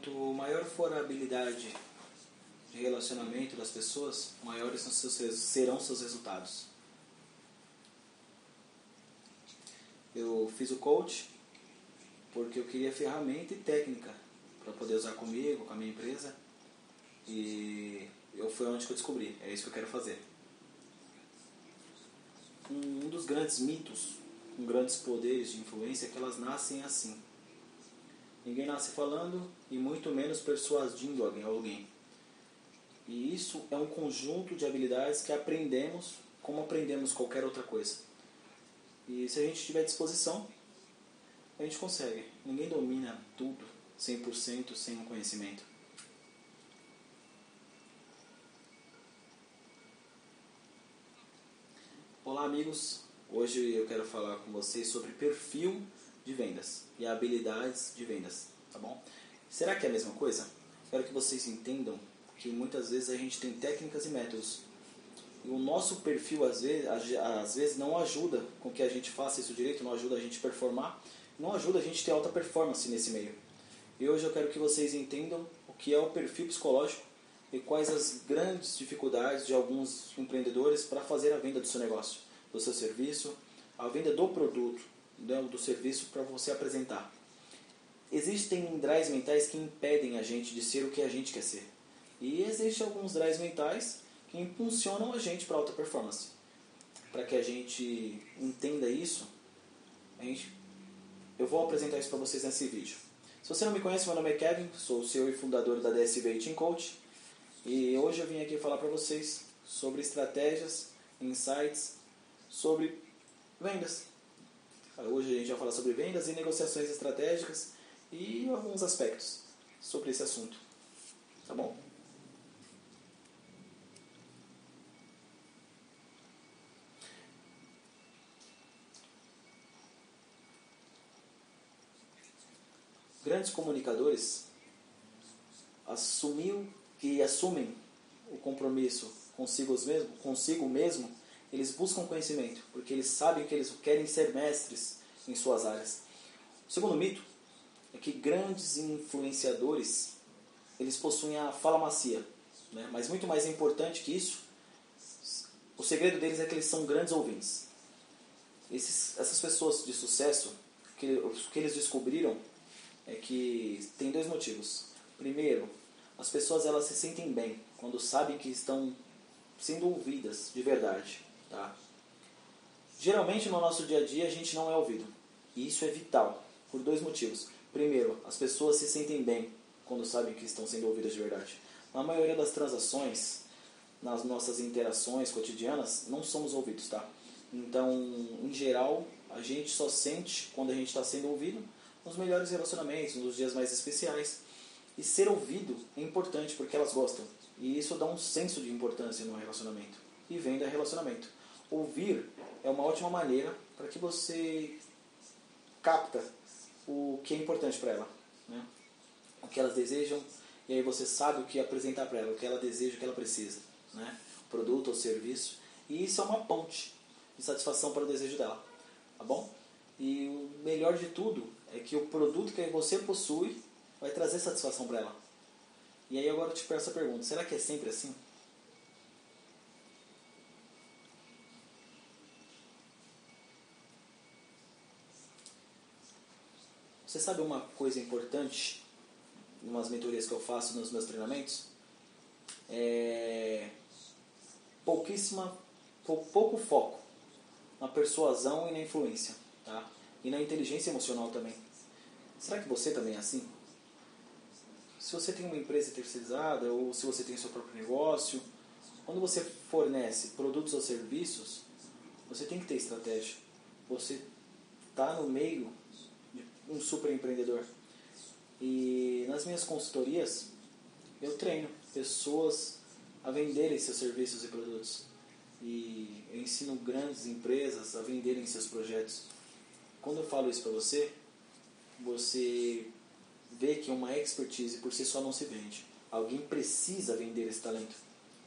quanto maior for a habilidade de relacionamento das pessoas, maiores serão seus resultados. Eu fiz o coach porque eu queria ferramenta e técnica para poder usar comigo, com a minha empresa. E eu foi onde que eu descobri, é isso que eu quero fazer. Um dos grandes mitos com grandes poderes de influência é que elas nascem assim. Ninguém nasce falando e muito menos persuadindo alguém. E isso é um conjunto de habilidades que aprendemos como aprendemos qualquer outra coisa. E se a gente tiver disposição, a gente consegue. Ninguém domina tudo 100% sem um conhecimento. Olá, amigos. Hoje eu quero falar com vocês sobre perfil de vendas e habilidades de vendas, tá bom? Será que é a mesma coisa? Quero que vocês entendam que muitas vezes a gente tem técnicas e métodos. E o nosso perfil às vezes, às vezes não ajuda com que a gente faça isso direito, não ajuda a gente performar, não ajuda a gente ter alta performance nesse meio. E hoje eu quero que vocês entendam o que é o perfil psicológico e quais as grandes dificuldades de alguns empreendedores para fazer a venda do seu negócio, do seu serviço, a venda do produto, né, do serviço para você apresentar. Existem drives mentais que impedem a gente de ser o que a gente quer ser. E existem alguns drives mentais que impulsionam a gente para alta performance. Para que a gente entenda isso, a gente, eu vou apresentar isso para vocês nesse vídeo. Se você não me conhece, meu nome é Kevin, sou o CEO e fundador da DSV Team Coach. E hoje eu vim aqui falar para vocês sobre estratégias, insights, sobre vendas. Hoje a gente vai falar sobre vendas e negociações estratégicas e alguns aspectos sobre esse assunto. Tá bom? grandes comunicadores assumiu e assumem o compromisso consigo mesmo, consigo mesmo, eles buscam conhecimento, porque eles sabem que eles querem ser mestres em suas áreas. O segundo mito é que grandes influenciadores eles possuem a fala macia, né? mas muito mais importante que isso, o segredo deles é que eles são grandes ouvintes. Esses, essas pessoas de sucesso, que, o que eles descobriram é que tem dois motivos. Primeiro, as pessoas elas se sentem bem quando sabem que estão sendo ouvidas de verdade, tá? Geralmente no nosso dia a dia a gente não é ouvido. E isso é vital por dois motivos. Primeiro, as pessoas se sentem bem quando sabem que estão sendo ouvidas de verdade. Na maioria das transações, nas nossas interações cotidianas, não somos ouvidos, tá? Então, em geral, a gente só sente quando a gente está sendo ouvido nos melhores relacionamentos, nos dias mais especiais. E ser ouvido é importante porque elas gostam. E isso dá um senso de importância no relacionamento. E vem da relacionamento. Ouvir é uma ótima maneira para que você capta o que é importante para ela, né? o que elas desejam, e aí você sabe o que apresentar para ela, o que ela deseja, o que ela precisa, né? produto ou serviço. E isso é uma ponte de satisfação para o desejo dela, tá bom? E o melhor de tudo é que o produto que você possui vai trazer satisfação para ela. E aí agora eu te peço a pergunta, será que é sempre assim? Você sabe uma coisa importante em umas mentorias que eu faço nos meus treinamentos? É pouquíssima, pouco foco na persuasão e na influência tá? e na inteligência emocional também. Será que você também é assim? Se você tem uma empresa terceirizada ou se você tem seu próprio negócio, quando você fornece produtos ou serviços, você tem que ter estratégia. Você está no meio um super empreendedor. E nas minhas consultorias, eu treino pessoas a venderem seus serviços e produtos. E eu ensino grandes empresas a venderem seus projetos. Quando eu falo isso para você, você vê que uma expertise por si só não se vende. Alguém precisa vender esse talento,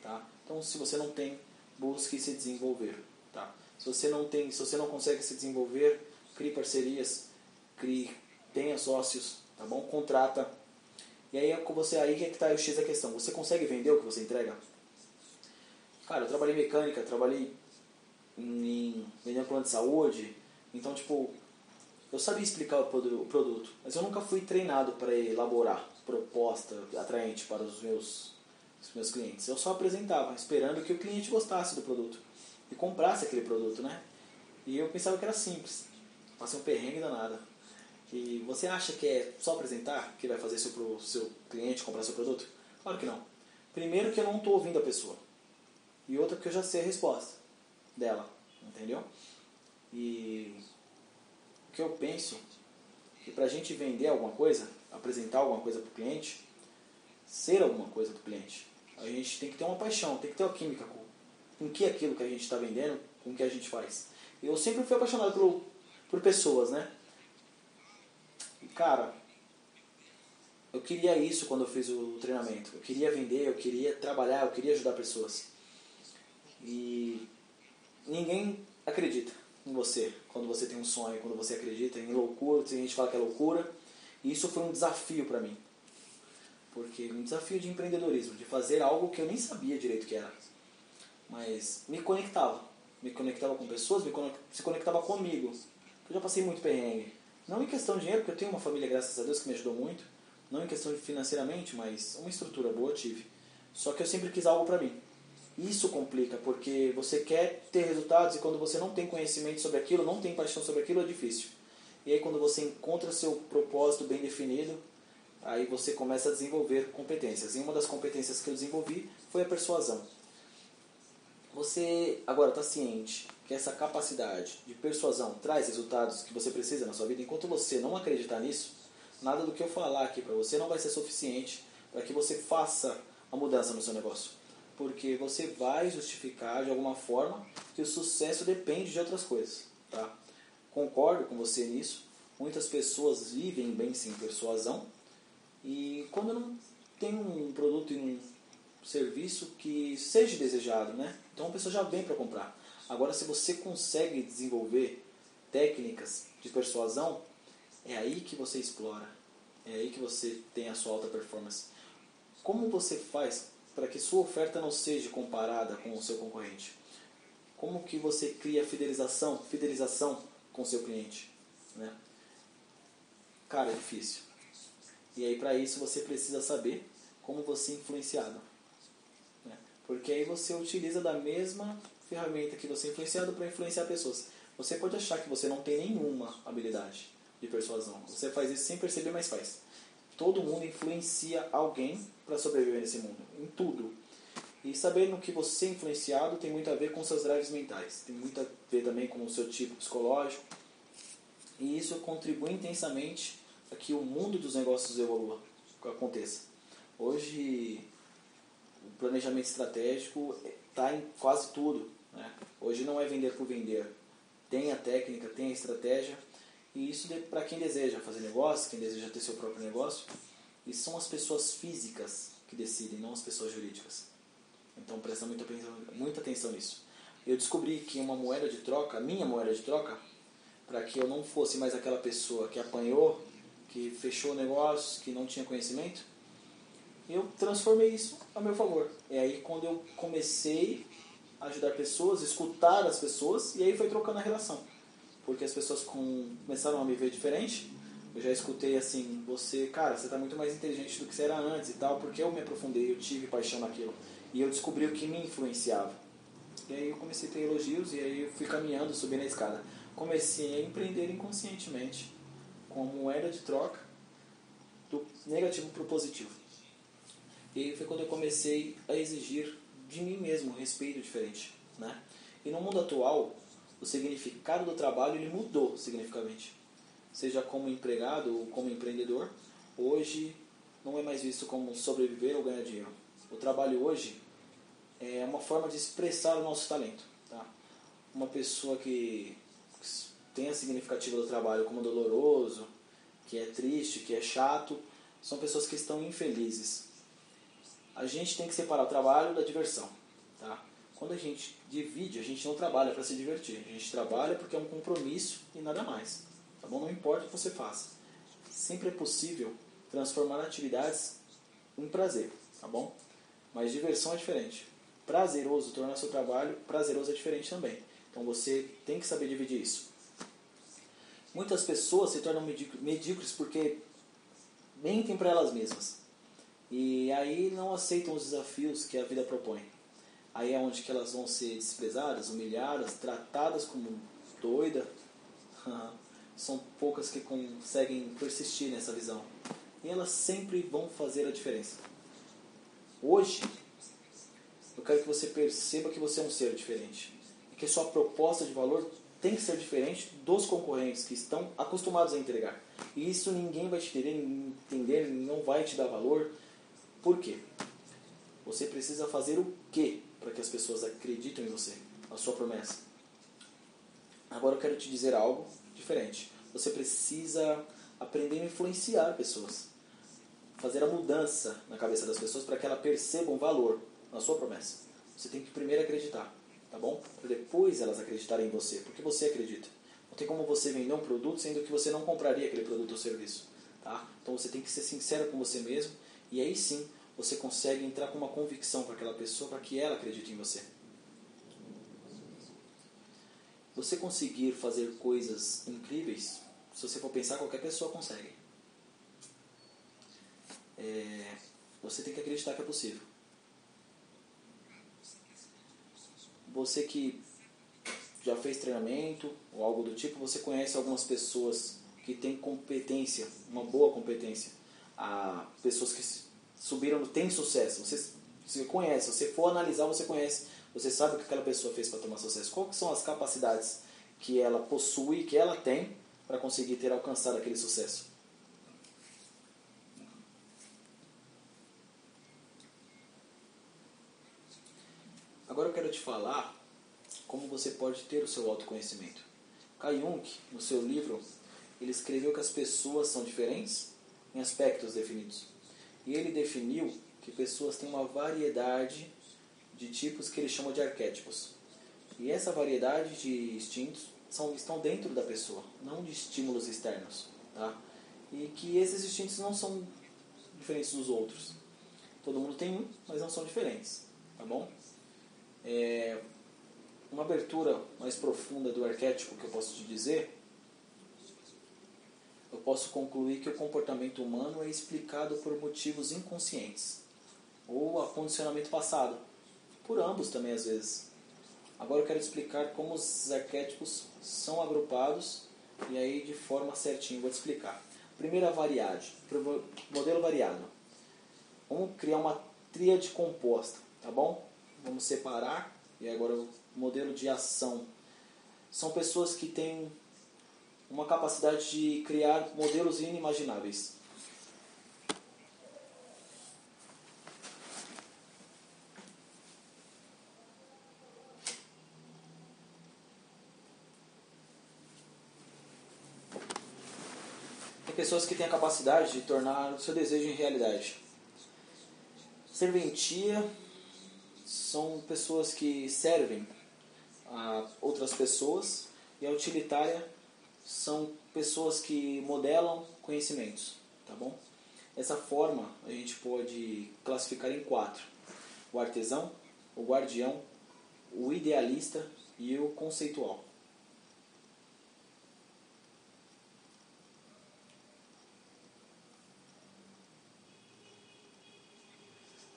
tá? Então, se você não tem, busque se desenvolver, tá? Se você não tem, se você não consegue se desenvolver, crie parcerias, crie, tenha sócios, tá bom? Contrata E aí você aí que está o X da questão. Você consegue vender o que você entrega? Cara, eu trabalhei mecânica, trabalhei em vendendo plano de saúde, então tipo, eu sabia explicar o produto, mas eu nunca fui treinado para elaborar proposta atraente para os meus, os meus clientes. Eu só apresentava, esperando que o cliente gostasse do produto e comprasse aquele produto, né? E eu pensava que era simples. Passei um perrengue danado. E você acha que é só apresentar que vai fazer seu, seu cliente comprar seu produto? Claro que não. Primeiro que eu não estou ouvindo a pessoa. E outra porque eu já sei a resposta dela. Entendeu? E o que eu penso que para a gente vender alguma coisa, apresentar alguma coisa para o cliente, ser alguma coisa para o cliente, a gente tem que ter uma paixão, tem que ter uma química com, com que aquilo que a gente está vendendo, com o que a gente faz. Eu sempre fui apaixonado por, por pessoas, né? Cara, eu queria isso quando eu fiz o treinamento. Eu queria vender, eu queria trabalhar, eu queria ajudar pessoas. E ninguém acredita em você quando você tem um sonho, quando você acredita em loucura, tem gente fala que é loucura. E isso foi um desafio para mim. Porque um desafio de empreendedorismo, de fazer algo que eu nem sabia direito que era. Mas me conectava. Me conectava com pessoas, me conectava, se conectava comigo. Eu já passei muito perrengue. Não em questão de dinheiro, porque eu tenho uma família, graças a Deus, que me ajudou muito. Não em questão de financeiramente, mas uma estrutura boa eu tive. Só que eu sempre quis algo para mim. Isso complica, porque você quer ter resultados e quando você não tem conhecimento sobre aquilo, não tem paixão sobre aquilo, é difícil. E aí quando você encontra seu propósito bem definido, aí você começa a desenvolver competências. E uma das competências que eu desenvolvi foi a persuasão. Você agora está ciente que essa capacidade de persuasão traz resultados que você precisa na sua vida. Enquanto você não acreditar nisso, nada do que eu falar aqui para você não vai ser suficiente para que você faça a mudança no seu negócio porque você vai justificar de alguma forma que o sucesso depende de outras coisas. Tá? Concordo com você nisso. Muitas pessoas vivem bem sem persuasão e quando não tem um produto e um serviço que seja desejado, né? Então a pessoa já vem para comprar. Agora, se você consegue desenvolver técnicas de persuasão, é aí que você explora. É aí que você tem a sua alta performance. Como você faz para que sua oferta não seja comparada com o seu concorrente? Como que você cria fidelização, fidelização com o seu cliente? Né? Cara, é difícil. E aí para isso você precisa saber como você é influenciado. Né? Porque aí você utiliza da mesma ferramenta que você é influenciado para influenciar pessoas. Você pode achar que você não tem nenhuma habilidade de persuasão. Você faz isso sem perceber, mas faz. Todo mundo influencia alguém para sobreviver nesse mundo, em tudo. E saber no que você é influenciado tem muito a ver com seus drives mentais, tem muito a ver também com o seu tipo psicológico. E isso contribui intensamente para que o mundo dos negócios evolua, aconteça. Hoje, o planejamento estratégico está em quase tudo. Né? Hoje não é vender por vender. Tem a técnica, tem a estratégia, e isso para quem deseja fazer negócio, quem deseja ter seu próprio negócio, e são as pessoas físicas que decidem, não as pessoas jurídicas. Então presta muita, muita atenção nisso. Eu descobri que uma moeda de troca, minha moeda de troca, para que eu não fosse mais aquela pessoa que apanhou, que fechou negócios, que não tinha conhecimento, eu transformei isso a meu favor. É aí quando eu comecei ajudar pessoas, escutar as pessoas, e aí foi trocando a relação. Porque as pessoas com, começaram a me ver diferente, eu já escutei assim, você, cara, você está muito mais inteligente do que você era antes e tal, porque eu me aprofundei, eu tive paixão naquilo. E eu descobri o que me influenciava. E aí eu comecei a ter elogios e aí eu fui caminhando, subindo a escada. Comecei a empreender inconscientemente, com moeda de troca do negativo para o positivo. E foi quando eu comecei a exigir de mim mesmo um respeito diferente. Né? E no mundo atual, o significado do trabalho ele mudou significativamente seja como empregado ou como empreendedor, hoje não é mais visto como sobreviver ou ganhar dinheiro. O trabalho hoje é uma forma de expressar o nosso talento. Tá? Uma pessoa que tem a significativa do trabalho como doloroso, que é triste, que é chato, são pessoas que estão infelizes. A gente tem que separar o trabalho da diversão. Tá? Quando a gente divide, a gente não trabalha para se divertir. A gente trabalha porque é um compromisso e nada mais. Tá bom? Não importa o que você faça. Sempre é possível transformar atividades um prazer, tá bom? Mas diversão é diferente. Prazeroso, tornar seu trabalho prazeroso é diferente também. Então você tem que saber dividir isso. Muitas pessoas se tornam medíocres porque mentem para elas mesmas. E aí não aceitam os desafios que a vida propõe. Aí é onde que elas vão ser desprezadas, humilhadas, tratadas como doida. São poucas que conseguem persistir nessa visão. E elas sempre vão fazer a diferença. Hoje, eu quero que você perceba que você é um ser diferente. E que sua proposta de valor tem que ser diferente dos concorrentes que estão acostumados a entregar. E isso ninguém vai te entender, não vai te dar valor. Por quê? Você precisa fazer o quê para que as pessoas acreditem em você, a sua promessa? Agora eu quero te dizer algo diferente. Você precisa aprender a influenciar pessoas. Fazer a mudança na cabeça das pessoas para que elas percebam valor na sua promessa. Você tem que primeiro acreditar, tá bom? Para depois elas acreditarem em você, porque você acredita. Não tem como você vender um produto sendo que você não compraria aquele produto ou serviço, tá? Então você tem que ser sincero com você mesmo e aí sim você consegue entrar com uma convicção para aquela pessoa para que ela acredite em você. Você conseguir fazer coisas incríveis, se você for pensar, qualquer pessoa consegue. É, você tem que acreditar que é possível. Você que já fez treinamento ou algo do tipo, você conhece algumas pessoas que têm competência, uma boa competência. A pessoas que subiram, têm sucesso. Você, você conhece, você for analisar, você conhece você sabe o que aquela pessoa fez para tomar sucesso? Quais são as capacidades que ela possui, que ela tem, para conseguir ter alcançado aquele sucesso? Agora eu quero te falar como você pode ter o seu autoconhecimento. Kai Jung, no seu livro, ele escreveu que as pessoas são diferentes em aspectos definidos. E ele definiu que pessoas têm uma variedade de tipos que ele chama de arquétipos. E essa variedade de instintos são, estão dentro da pessoa, não de estímulos externos. Tá? E que esses instintos não são diferentes dos outros. Todo mundo tem um, mas não são diferentes. Tá bom? É, uma abertura mais profunda do arquétipo que eu posso te dizer, eu posso concluir que o comportamento humano é explicado por motivos inconscientes ou acondicionamento passado por ambos também às vezes. Agora eu quero explicar como os arquétipos são agrupados e aí de forma certinha vou te explicar. Primeira variável, modelo variado. Vamos criar uma tríade composta, tá bom? Vamos separar e agora o modelo de ação. São pessoas que têm uma capacidade de criar modelos inimagináveis. pessoas que têm a capacidade de tornar o seu desejo em realidade. Serventia são pessoas que servem a outras pessoas e a utilitária são pessoas que modelam conhecimentos, tá bom? Dessa forma, a gente pode classificar em quatro: o artesão, o guardião, o idealista e o conceitual.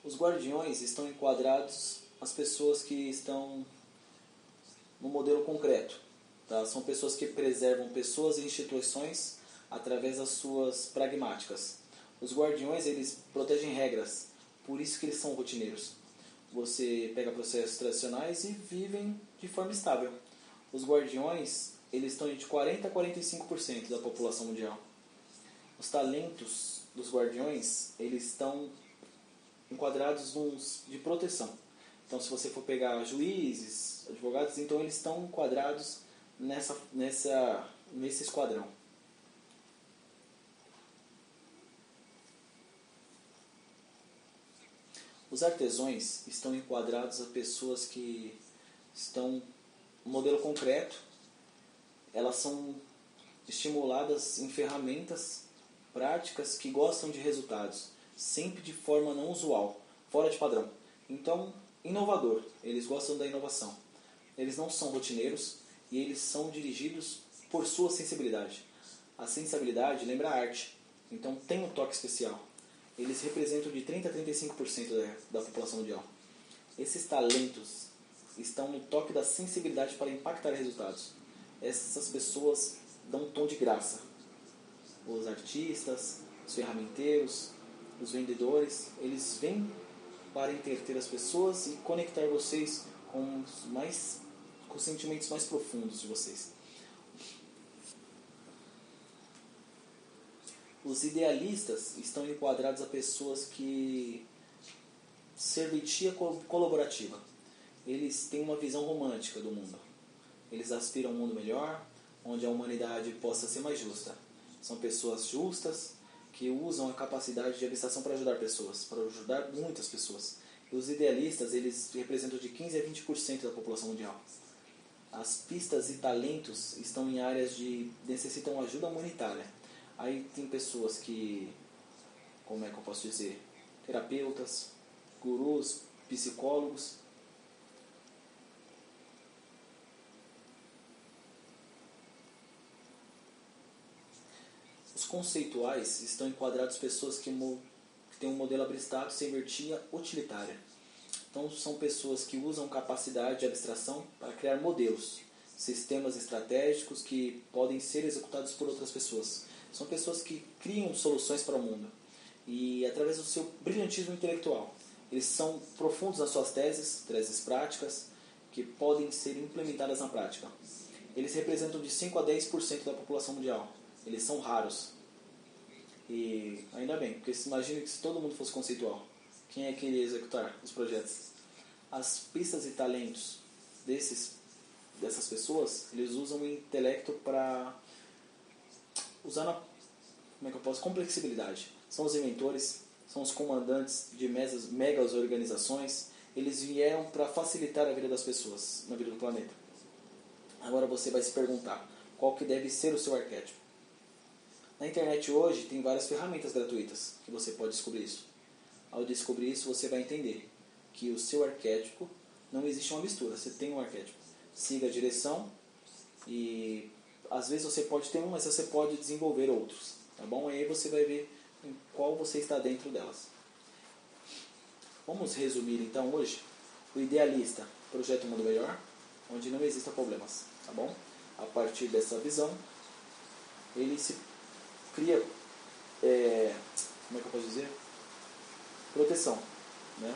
Os guardiões estão enquadrados as pessoas que estão no modelo concreto. Tá? São pessoas que preservam pessoas e instituições através das suas pragmáticas. Os guardiões eles protegem regras, por isso que eles são rotineiros. Você pega processos tradicionais e vivem de forma estável. Os guardiões eles estão de 40 a 45% da população mundial. Os talentos dos guardiões eles estão enquadrados uns de proteção. Então, se você for pegar juízes, advogados, então eles estão enquadrados nessa, nessa, nesse esquadrão. Os artesões estão enquadrados a pessoas que estão no modelo concreto, elas são estimuladas em ferramentas práticas que gostam de resultados sempre de forma não usual, fora de padrão. Então, inovador, eles gostam da inovação. Eles não são rotineiros e eles são dirigidos por sua sensibilidade. A sensibilidade lembra a arte, então tem um toque especial. Eles representam de 30 a 35% da, da população mundial. Esses talentos estão no toque da sensibilidade para impactar resultados. Essas pessoas dão um tom de graça. Os artistas, os ferramenteiros, os vendedores, eles vêm para entreter as pessoas e conectar vocês com os mais os sentimentos mais profundos de vocês. Os idealistas estão enquadrados a pessoas que serventia colaborativa. Eles têm uma visão romântica do mundo. Eles aspiram a um mundo melhor, onde a humanidade possa ser mais justa. São pessoas justas que usam a capacidade de abstração para ajudar pessoas, para ajudar muitas pessoas. E os idealistas, eles representam de 15 a 20% da população mundial. As pistas e talentos estão em áreas de necessitam ajuda humanitária. Aí tem pessoas que, como é que eu posso dizer, terapeutas, gurus, psicólogos. Os conceituais estão enquadrados pessoas que, que têm um modelo abstrato sem vertia utilitária. Então são pessoas que usam capacidade de abstração para criar modelos, sistemas estratégicos que podem ser executados por outras pessoas. São pessoas que criam soluções para o mundo e através do seu brilhantismo intelectual eles são profundos nas suas teses, teses práticas, que podem ser implementadas na prática. Eles representam de 5 a 10% da população mundial. Eles são raros. E ainda bem, porque imagine que se todo mundo fosse conceitual, quem é que iria executar os projetos? As pistas e talentos desses, dessas pessoas, eles usam o intelecto para usar na, como é que eu posso, complexibilidade. São os inventores, são os comandantes de megas organizações, eles vieram para facilitar a vida das pessoas na vida do planeta. Agora você vai se perguntar, qual que deve ser o seu arquétipo? Na internet hoje tem várias ferramentas gratuitas que você pode descobrir isso. Ao descobrir isso, você vai entender que o seu arquétipo não existe uma mistura, você tem um arquétipo. Siga a direção e às vezes você pode ter um, mas você pode desenvolver outros, tá bom? E aí você vai ver em qual você está dentro delas. Vamos resumir então hoje o idealista projeta um mundo melhor, onde não existam problemas, tá bom? A partir dessa visão, ele se cria, é, como é que eu posso dizer? Proteção, né?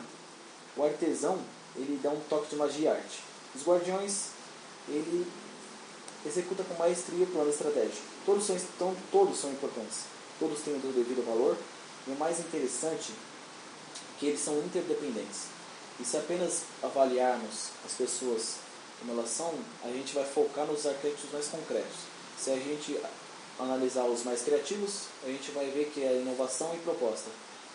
O artesão, ele dá um toque de magia e arte. Os guardiões, ele executa com maestria o plano estratégico. Todos são, todos são importantes todos têm o devido valor, e o mais interessante é que eles são interdependentes. E se apenas avaliarmos as pessoas como elas são, a gente vai focar nos arquétipos mais concretos. Se a gente analisar os mais criativos, a gente vai ver que é inovação e proposta.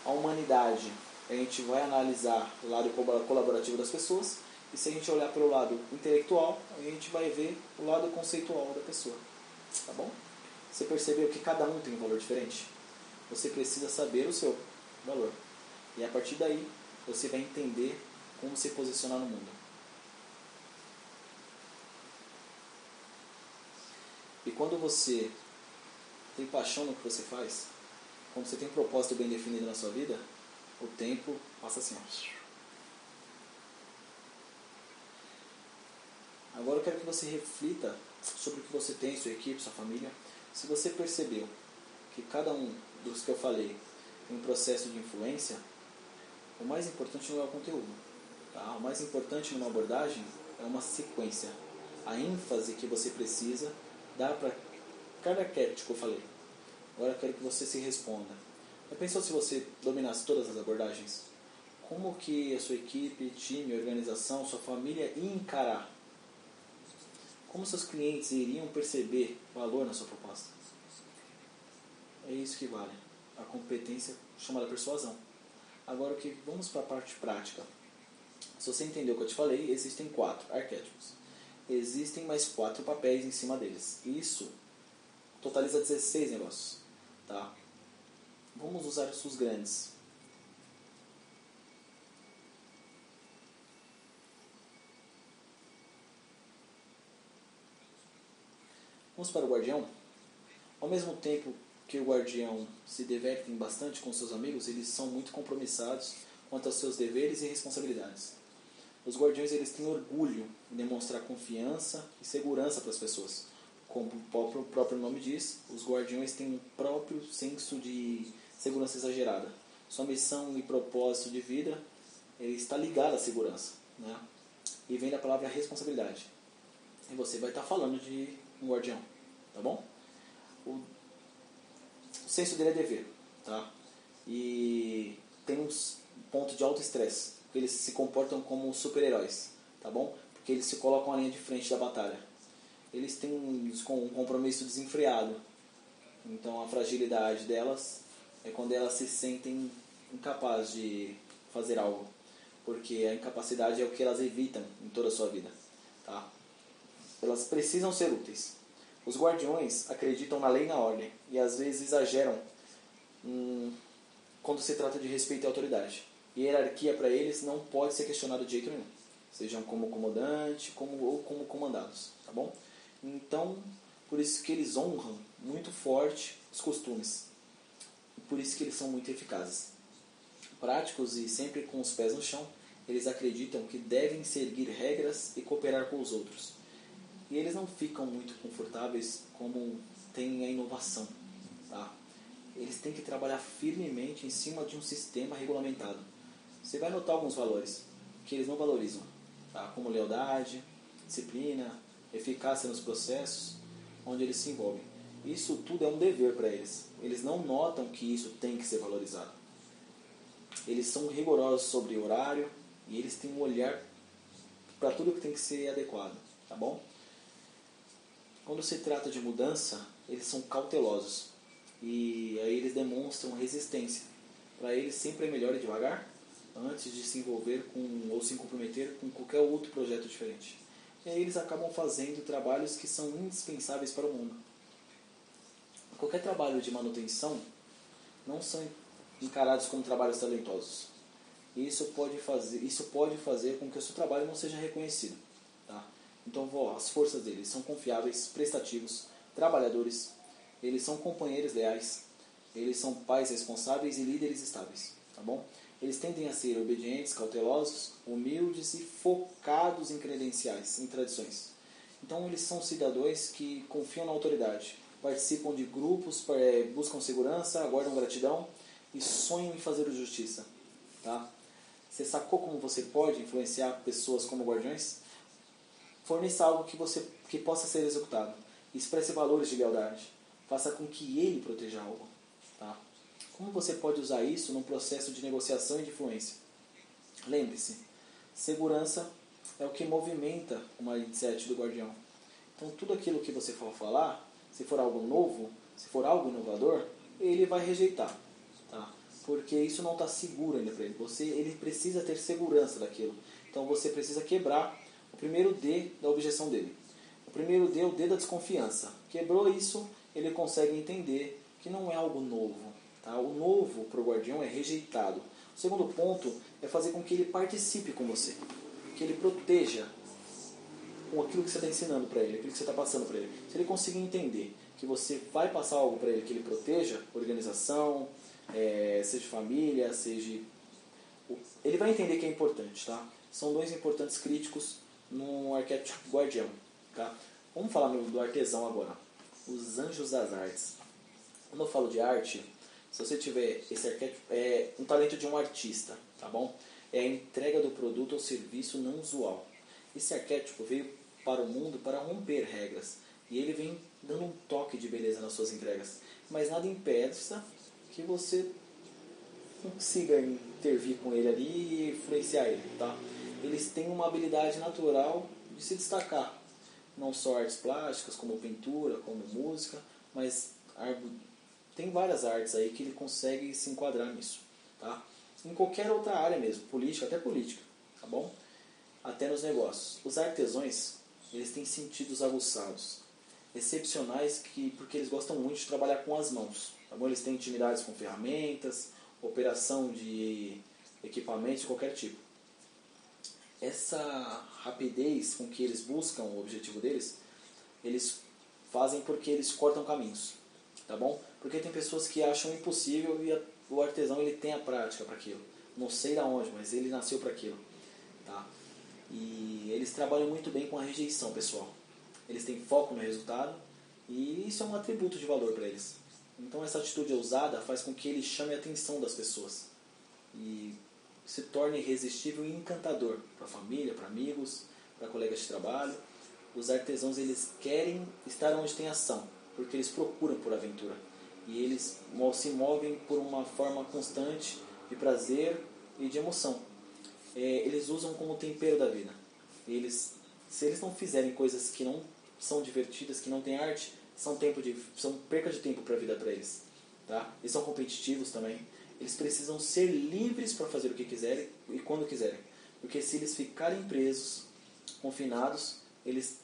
A humanidade, a gente vai analisar o lado colaborativo das pessoas, e se a gente olhar pelo lado intelectual, a gente vai ver o lado conceitual da pessoa. Tá bom? Você percebeu que cada um tem um valor diferente? Você precisa saber o seu valor. E a partir daí, você vai entender como se posicionar no mundo. E quando você tem paixão no que você faz, quando você tem um propósito bem definido na sua vida, o tempo passa assim. Agora eu quero que você reflita sobre o que você tem, sua equipe, sua família. Se você percebeu que cada um dos que eu falei tem um processo de influência, o mais importante não é o conteúdo. Tá? O mais importante numa abordagem é uma sequência. A ênfase que você precisa dar para cada arquétipo que eu falei. Agora eu quero que você se responda. Já pensou se você dominasse todas as abordagens? Como que a sua equipe, time, organização, sua família ia encarar como seus clientes iriam perceber valor na sua proposta? É isso que vale. A competência chamada persuasão. Agora que vamos para a parte prática. Se você entendeu o que eu te falei, existem quatro arquétipos. Existem mais quatro papéis em cima deles. Isso totaliza 16 negócios. Tá? Vamos usar os SUS grandes. Vamos para o guardião. Ao mesmo tempo que o guardião se divertem bastante com seus amigos, eles são muito compromissados quanto aos seus deveres e responsabilidades. Os guardiões eles têm orgulho em demonstrar confiança e segurança para as pessoas. Como o próprio nome diz, os guardiões têm um próprio senso de segurança exagerada. Sua missão e propósito de vida ele está ligado à segurança. Né? E vem da palavra responsabilidade. E você vai estar falando de um guardião. Tá bom? O, o senso dele é dever. Tá? E tem um ponto de alto estresse. Eles se comportam como super-heróis. Tá bom? Porque eles se colocam na linha de frente da batalha. Eles têm um, um compromisso desenfreado. Então a fragilidade delas é quando elas se sentem incapazes de fazer algo. Porque a incapacidade é o que elas evitam em toda a sua vida. Tá? Elas precisam ser úteis. Os guardiões acreditam na lei e na ordem e às vezes exageram hum, quando se trata de respeito e autoridade. E hierarquia para eles não pode ser questionada de jeito nenhum, sejam como comandante como, ou como comandados, tá bom? Então, por isso que eles honram muito forte os costumes, por isso que eles são muito eficazes. Práticos e sempre com os pés no chão, eles acreditam que devem seguir regras e cooperar com os outros. E eles não ficam muito confortáveis como tem a inovação. Tá? Eles têm que trabalhar firmemente em cima de um sistema regulamentado. Você vai notar alguns valores que eles não valorizam, tá? como lealdade, disciplina, eficácia nos processos onde eles se envolvem. Isso tudo é um dever para eles. Eles não notam que isso tem que ser valorizado. Eles são rigorosos sobre horário e eles têm um olhar para tudo que tem que ser adequado, tá bom? Quando se trata de mudança, eles são cautelosos e aí eles demonstram resistência. Para eles sempre é melhor ir devagar antes de se envolver com ou se comprometer com qualquer outro projeto diferente. E aí eles acabam fazendo trabalhos que são indispensáveis para o mundo. Qualquer trabalho de manutenção não são encarados como trabalhos talentosos. Isso pode fazer, isso pode fazer com que o seu trabalho não seja reconhecido. Então, ó, as forças deles são confiáveis, prestativos, trabalhadores, eles são companheiros leais, eles são pais responsáveis e líderes estáveis, tá bom? Eles tendem a ser obedientes, cautelosos, humildes e focados em credenciais, em tradições. Então, eles são cidadãos que confiam na autoridade, participam de grupos, é, buscam segurança, aguardam gratidão e sonham em fazer justiça, tá? Você sacou como você pode influenciar pessoas como guardiões? Forneça algo que, você, que possa ser executado. Expresse valores de lealdade. Faça com que ele proteja algo. Como você pode usar isso num processo de negociação e de influência? Lembre-se, segurança é o que movimenta o mindset do guardião. Então, tudo aquilo que você for falar, se for algo novo, se for algo inovador, ele vai rejeitar. Tá? Porque isso não está seguro ainda para ele. Você, ele precisa ter segurança daquilo. Então, você precisa quebrar o primeiro D da objeção dele. O primeiro D é o D da desconfiança. Quebrou isso, ele consegue entender que não é algo novo. Tá? O novo para o guardião é rejeitado. O segundo ponto é fazer com que ele participe com você, que ele proteja com aquilo que você está ensinando para ele, aquilo que você está passando para ele. Se ele conseguir entender que você vai passar algo para ele que ele proteja, organização, é, seja família, seja. Ele vai entender que é importante, tá? São dois importantes críticos no arquétipo guardião. Tá? Vamos falar do artesão agora. Os anjos das artes. Quando eu falo de arte, se você tiver esse arquétipo, é um talento de um artista, tá bom? É a entrega do produto ou serviço não usual. Esse arquétipo veio para o mundo para romper regras e ele vem dando um toque de beleza nas suas entregas. Mas nada impede que você consiga intervir com ele ali e influenciar ele, tá? eles têm uma habilidade natural de se destacar. Não só artes plásticas, como pintura, como música, mas tem várias artes aí que ele consegue se enquadrar nisso. Tá? Em qualquer outra área mesmo, política, até política, tá bom? Até nos negócios. Os artesãos, eles têm sentidos aguçados, excepcionais, que, porque eles gostam muito de trabalhar com as mãos. Tá bom? Eles têm intimidades com ferramentas, operação de equipamentos de qualquer tipo essa rapidez com que eles buscam o objetivo deles, eles fazem porque eles cortam caminhos, tá bom? Porque tem pessoas que acham impossível e a, o artesão ele tem a prática para aquilo. Não sei da onde, mas ele nasceu para aquilo, tá? E eles trabalham muito bem com a rejeição, pessoal. Eles têm foco no resultado e isso é um atributo de valor para eles. Então essa atitude ousada faz com que ele chame a atenção das pessoas e se torne irresistível e encantador para a família, para amigos, para colegas de trabalho. Os artesãos eles querem estar onde tem ação, porque eles procuram por aventura e eles se movem por uma forma constante de prazer e de emoção. É, eles usam como tempero da vida. Eles, se eles não fizerem coisas que não são divertidas, que não têm arte, são tempo de são perca de tempo para a vida para eles, tá? Eles são competitivos também. Eles precisam ser livres para fazer o que quiserem e quando quiserem, porque se eles ficarem presos, confinados, eles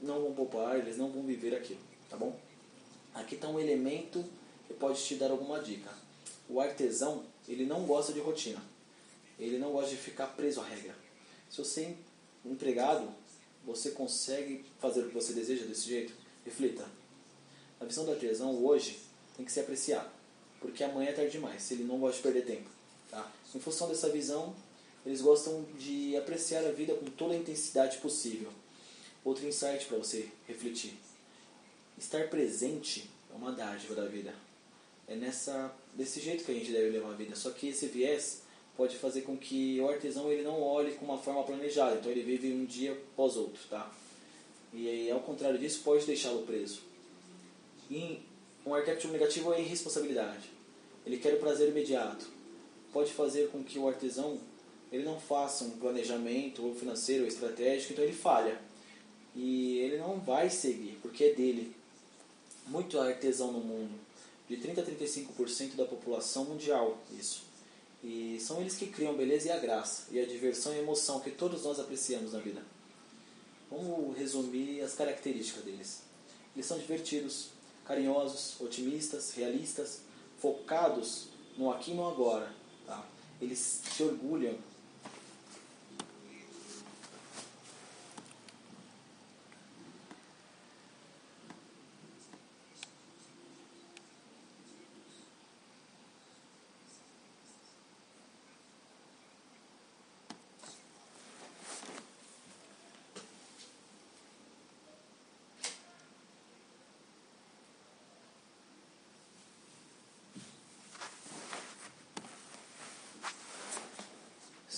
não vão poupar, eles não vão viver aquilo, tá bom? Aqui está um elemento pode te dar alguma dica. O artesão, ele não gosta de rotina. Ele não gosta de ficar preso à regra. Se você é empregado, você consegue fazer o que você deseja desse jeito? Reflita. A visão do artesão hoje tem que ser apreciada, porque amanhã é tarde demais, ele não gosta de perder tempo. Tá? Em função dessa visão, eles gostam de apreciar a vida com toda a intensidade possível. Outro insight para você refletir. Estar presente é uma dádiva da vida. É nessa, desse jeito que a gente deve levar a vida. Só que esse viés pode fazer com que o artesão ele não olhe com uma forma planejada. Então ele vive um dia após outro. Tá? E aí, ao contrário disso, pode deixá-lo preso um arquétipo negativo é irresponsabilidade. Ele quer o prazer imediato. Pode fazer com que o artesão ele não faça um planejamento ou financeiro ou estratégico, então ele falha. E ele não vai seguir, porque é dele. Muito artesão no mundo, de 30 a 35% da população mundial, isso. E são eles que criam beleza e a graça, e a diversão e a emoção que todos nós apreciamos na vida. Vamos resumir as características deles. Eles são divertidos, carinhosos, otimistas, realistas, focados no aqui e no agora. Tá? Eles se orgulham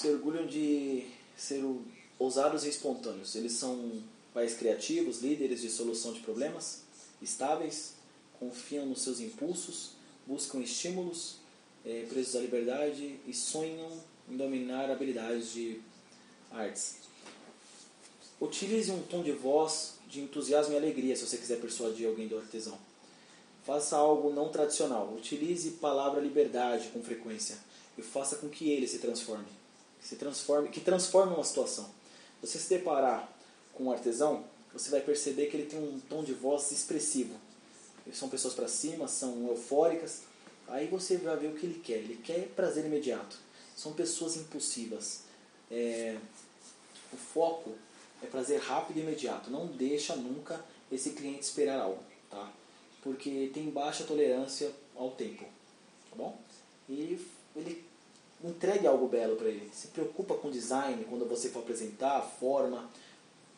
se orgulham de ser ousados e espontâneos. Eles são pais criativos, líderes de solução de problemas, estáveis, confiam nos seus impulsos, buscam estímulos, é, presos à liberdade e sonham em dominar habilidades de artes. Utilize um tom de voz de entusiasmo e alegria se você quiser persuadir alguém do artesão. Faça algo não tradicional. Utilize palavra liberdade com frequência e faça com que ele se transforme que se transforme, que transforma uma situação. Você se deparar com um artesão, você vai perceber que ele tem um tom de voz expressivo. São pessoas para cima, são eufóricas. Aí você vai ver o que ele quer. Ele quer prazer imediato. São pessoas impulsivas. É, o foco é prazer rápido e imediato. Não deixa nunca esse cliente esperar algo, tá? Porque tem baixa tolerância ao tempo, tá bom? E ele entregue algo belo para ele. Se preocupa com design quando você for apresentar, a forma,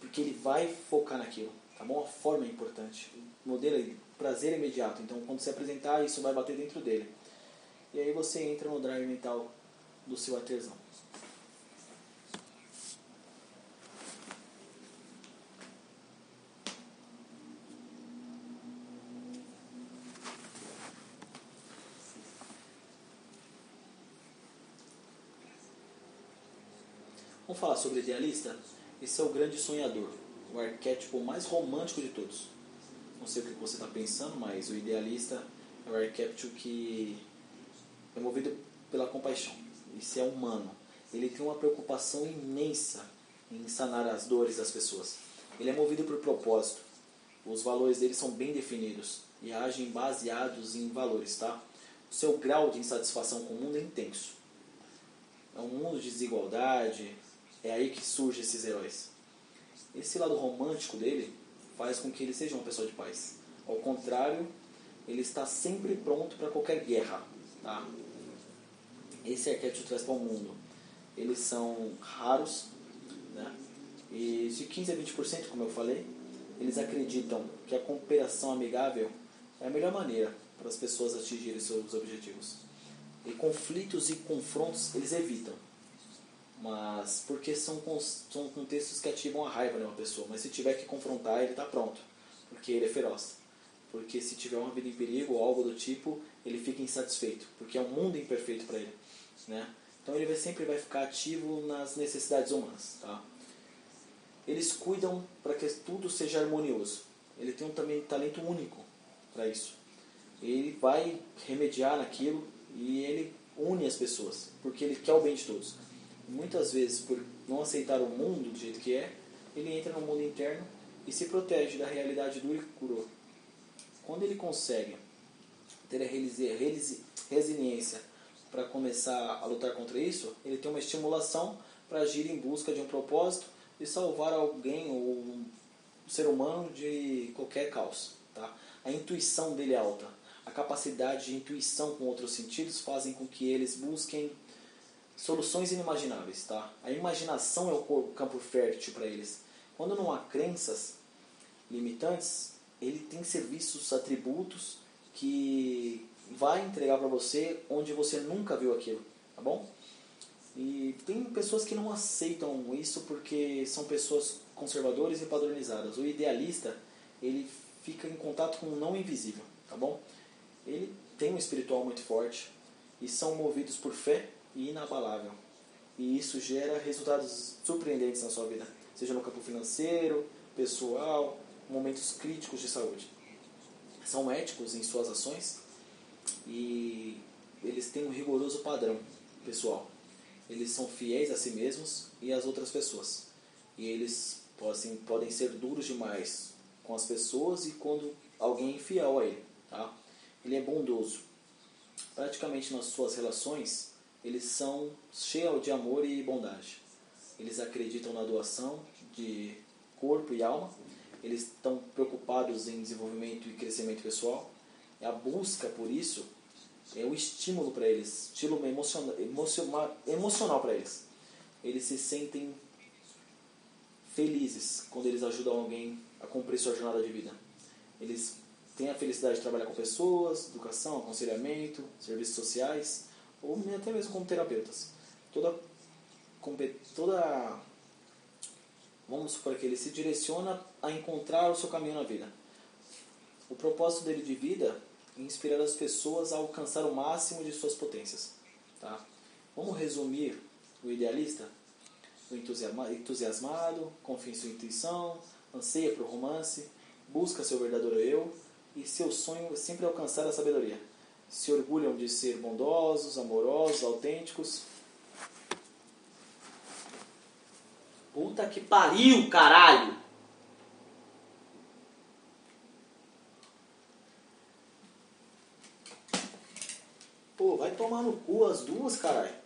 porque ele vai focar naquilo, tá bom? A forma é importante. O modelo é prazer imediato. Então, quando você apresentar, isso vai bater dentro dele. E aí você entra no drive mental do seu artesão. Vamos falar sobre idealista? Esse é o grande sonhador, o arquétipo mais romântico de todos. Não sei o que você está pensando, mas o idealista é o arquétipo que é movido pela compaixão. Esse é humano. Ele tem uma preocupação imensa em sanar as dores das pessoas. Ele é movido por propósito. Os valores dele são bem definidos e agem baseados em valores, tá? O seu grau de insatisfação com o mundo é intenso. É um mundo de desigualdade, é aí que surgem esses heróis. Esse lado romântico dele faz com que ele seja uma pessoa de paz. Ao contrário, ele está sempre pronto para qualquer guerra. Tá? Esse arquétipo traz para o mundo. Eles são raros, né? e de 15 a 20%, como eu falei, eles acreditam que a cooperação amigável é a melhor maneira para as pessoas atingirem seus objetivos. E conflitos e confrontos eles evitam mas porque são, são contextos que ativam a raiva de uma pessoa. Mas se tiver que confrontar, ele está pronto, porque ele é feroz. Porque se tiver uma vida em perigo ou algo do tipo, ele fica insatisfeito, porque é um mundo imperfeito para ele. Né? Então ele vai, sempre vai ficar ativo nas necessidades humanas. Tá? Eles cuidam para que tudo seja harmonioso. Ele tem um também talento único para isso. Ele vai remediar naquilo e ele une as pessoas, porque ele quer o bem de todos muitas vezes, por não aceitar o mundo do jeito que é, ele entra no mundo interno e se protege da realidade e crua. Quando ele consegue ter a resiliência para começar a lutar contra isso, ele tem uma estimulação para agir em busca de um propósito e salvar alguém ou um ser humano de qualquer caos. Tá? A intuição dele é alta. A capacidade de intuição com outros sentidos fazem com que eles busquem soluções inimagináveis, tá? A imaginação é o campo fértil para eles. Quando não há crenças limitantes, ele tem serviços, atributos que vai entregar para você onde você nunca viu aquilo, tá bom? E tem pessoas que não aceitam isso porque são pessoas conservadoras e padronizadas. O idealista, ele fica em contato com o não invisível, tá bom? Ele tem um espiritual muito forte e são movidos por fé e inabalável. E isso gera resultados surpreendentes na sua vida, seja no campo financeiro, pessoal, momentos críticos de saúde. São éticos em suas ações e eles têm um rigoroso padrão pessoal. Eles são fiéis a si mesmos e às outras pessoas. E eles podem, podem ser duros demais com as pessoas e quando alguém é infiel a ele. Tá? Ele é bondoso. Praticamente nas suas relações, eles são cheios de amor e bondade. Eles acreditam na doação de corpo e alma. Eles estão preocupados em desenvolvimento e crescimento pessoal. A busca por isso é o estímulo para eles, estímulo emocional, emocional, emocional para eles. Eles se sentem felizes quando eles ajudam alguém a cumprir sua jornada de vida. Eles têm a felicidade de trabalhar com pessoas, educação, aconselhamento, serviços sociais ou até mesmo como terapeutas. Toda, toda vamos supor que ele se direciona a encontrar o seu caminho na vida. O propósito dele de vida é inspirar as pessoas a alcançar o máximo de suas potências. Tá? Vamos resumir o idealista? O entusiasmado, confia em sua intuição, anseia para o romance, busca seu verdadeiro eu e seu sonho é sempre alcançar a sabedoria se orgulham de ser bondosos, amorosos, autênticos. Puta que pariu, caralho! Pô, vai tomar no cu as duas, caralho.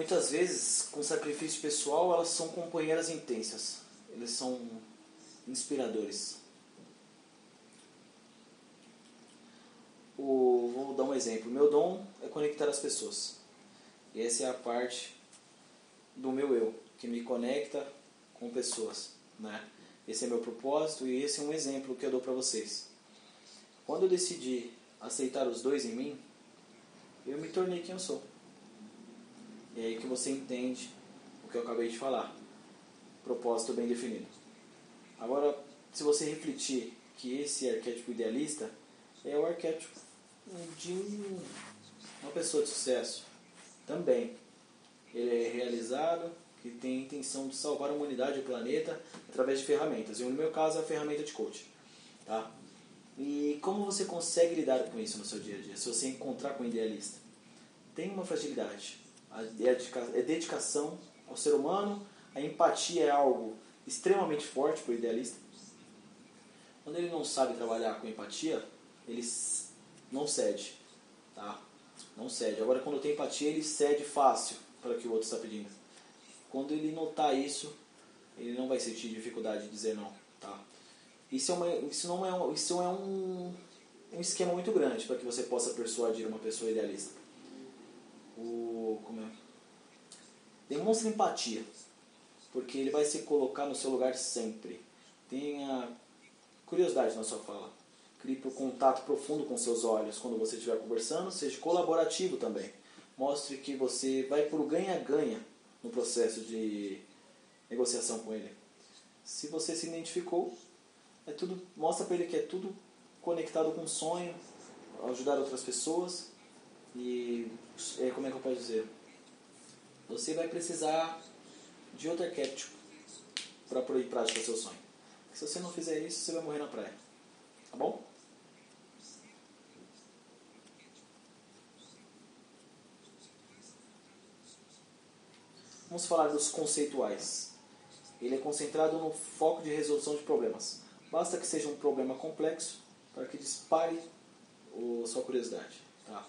Muitas vezes, com sacrifício pessoal, elas são companheiras intensas. Eles são inspiradores. O, vou dar um exemplo. Meu dom é conectar as pessoas. E essa é a parte do meu eu, que me conecta com pessoas. Né? Esse é meu propósito e esse é um exemplo que eu dou para vocês. Quando eu decidi aceitar os dois em mim, eu me tornei quem eu sou. E é aí que você entende o que eu acabei de falar. Propósito bem definido. Agora, se você refletir que esse arquétipo idealista é o arquétipo de uma pessoa de sucesso também. Ele é realizado, que tem a intenção de salvar a humanidade e o planeta através de ferramentas. E no meu caso, a ferramenta de coaching. Tá? E como você consegue lidar com isso no seu dia a dia? Se você encontrar com um idealista, tem uma fragilidade. É dedicação ao ser humano, a empatia é algo extremamente forte para o idealista. Quando ele não sabe trabalhar com empatia, ele não cede. Tá? Não cede. Agora, quando tem empatia, ele cede fácil para o que o outro está pedindo. Quando ele notar isso, ele não vai sentir dificuldade de dizer não. Tá? Isso, é uma, isso não é, um, isso é um, um esquema muito grande para que você possa persuadir uma pessoa idealista. O? Demonstre empatia, porque ele vai se colocar no seu lugar sempre. Tenha curiosidade na sua fala. Crie o contato profundo com seus olhos quando você estiver conversando. Seja colaborativo também. Mostre que você vai por ganha-ganha no processo de negociação com ele. Se você se identificou, é tudo, mostra para ele que é tudo conectado com um sonho, ajudar outras pessoas e é, como é que eu posso dizer? Você vai precisar de outro arquétipo para pôr em seu sonho. Se você não fizer isso, você vai morrer na praia. Tá bom? Vamos falar dos conceituais. Ele é concentrado no foco de resolução de problemas. Basta que seja um problema complexo para que dispare sua curiosidade. Tá?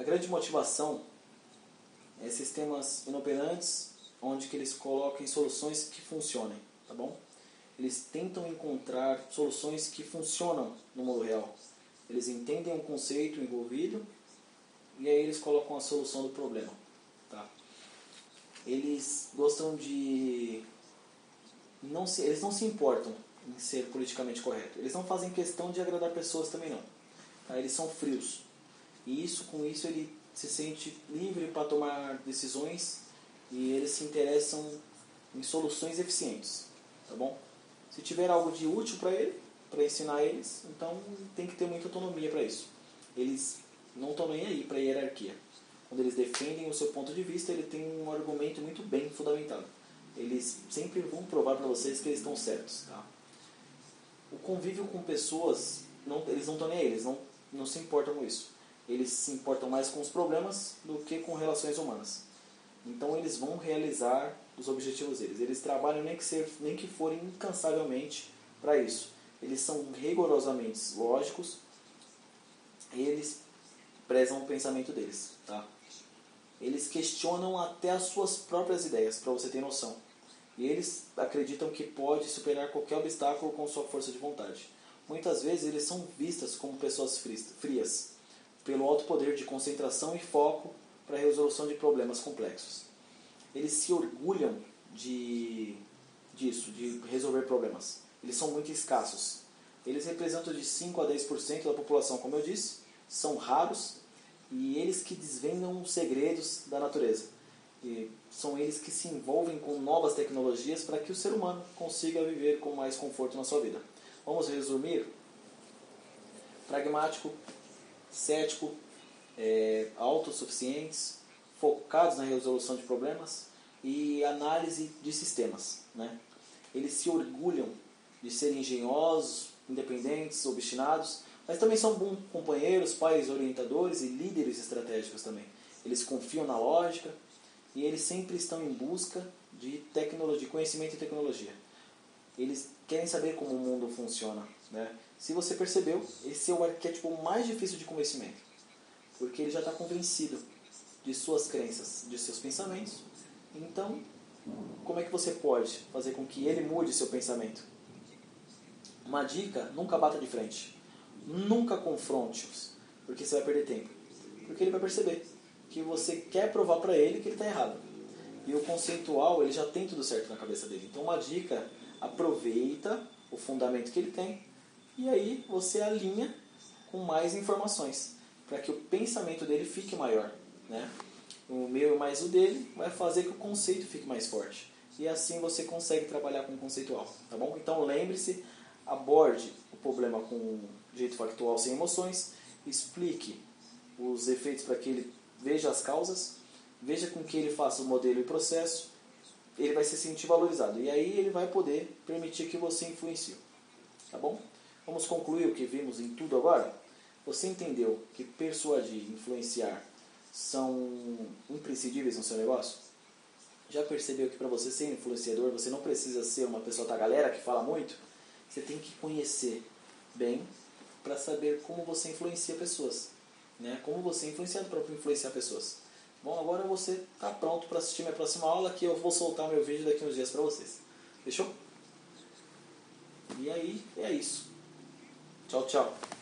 A grande motivação é sistemas inoperantes onde que eles coloquem soluções que funcionem, tá bom? Eles tentam encontrar soluções que funcionam no mundo real. Eles entendem o conceito envolvido e aí eles colocam a solução do problema. Tá? Eles gostam de. Não se, eles não se importam em ser politicamente correto. Eles não fazem questão de agradar pessoas também não. Tá? Eles são frios. E isso, com isso ele se sente livre para tomar decisões e eles se interessam em soluções eficientes. Tá bom? Se tiver algo de útil para ele, para ensinar eles, então tem que ter muita autonomia para isso. Eles não estão nem aí para hierarquia. Quando eles defendem o seu ponto de vista, ele tem um argumento muito bem fundamentado. Eles sempre vão provar para vocês que eles estão certos. Tá? O convívio com pessoas, não, eles não estão nem aí, eles não, não se importam com isso. Eles se importam mais com os problemas do que com relações humanas. Então eles vão realizar os objetivos deles. Eles trabalham nem que, ser, nem que forem incansavelmente para isso. Eles são rigorosamente lógicos. Eles prezam o pensamento deles, tá? Eles questionam até as suas próprias ideias, para você ter noção. E eles acreditam que pode superar qualquer obstáculo com sua força de vontade. Muitas vezes eles são vistas como pessoas frias, pelo alto poder de concentração e foco para a resolução de problemas complexos. Eles se orgulham de disso, de resolver problemas. Eles são muito escassos. Eles representam de 5 a 10% da população, como eu disse, são raros e eles que desvendam os segredos da natureza. E são eles que se envolvem com novas tecnologias para que o ser humano consiga viver com mais conforto na sua vida. Vamos resumir? Pragmático, cético, é, autossuficientes, focados na resolução de problemas e análise de sistemas. Né? Eles se orgulham de serem engenhosos, independentes, obstinados mas também são bons companheiros, pais orientadores e líderes estratégicos também. Eles confiam na lógica e eles sempre estão em busca de tecnologia, conhecimento e tecnologia. Eles querem saber como o mundo funciona. Né? Se você percebeu, esse é o arquétipo mais difícil de convencimento. Porque ele já está convencido de suas crenças, de seus pensamentos. Então, como é que você pode fazer com que ele mude seu pensamento? Uma dica: nunca bata de frente. Nunca confronte-os, porque você vai perder tempo. Porque ele vai perceber que você quer provar para ele que ele está errado. E o conceitual, ele já tem tudo certo na cabeça dele. Então, uma dica: aproveita o fundamento que ele tem e aí você alinha com mais informações para que o pensamento dele fique maior. Né? O meu mais o dele vai fazer que o conceito fique mais forte. E assim você consegue trabalhar com o conceitual. Tá bom? Então lembre-se, aborde o problema com jeito factual sem emoções, explique os efeitos para que ele veja as causas, veja com que ele faça o modelo e processo, ele vai se sentir valorizado. E aí ele vai poder permitir que você influencie. Tá bom? Vamos concluir o que vimos em tudo agora? Você entendeu que persuadir, influenciar são imprescindíveis no seu negócio? Já percebeu que para você ser influenciador, você não precisa ser uma pessoa da galera que fala muito? Você tem que conhecer bem para saber como você influencia pessoas. Né? Como você é influenciado para influenciar pessoas. Bom, agora você está pronto para assistir minha próxima aula que eu vou soltar meu vídeo daqui uns dias para vocês. Fechou? E aí, é isso. Tchau, tchau.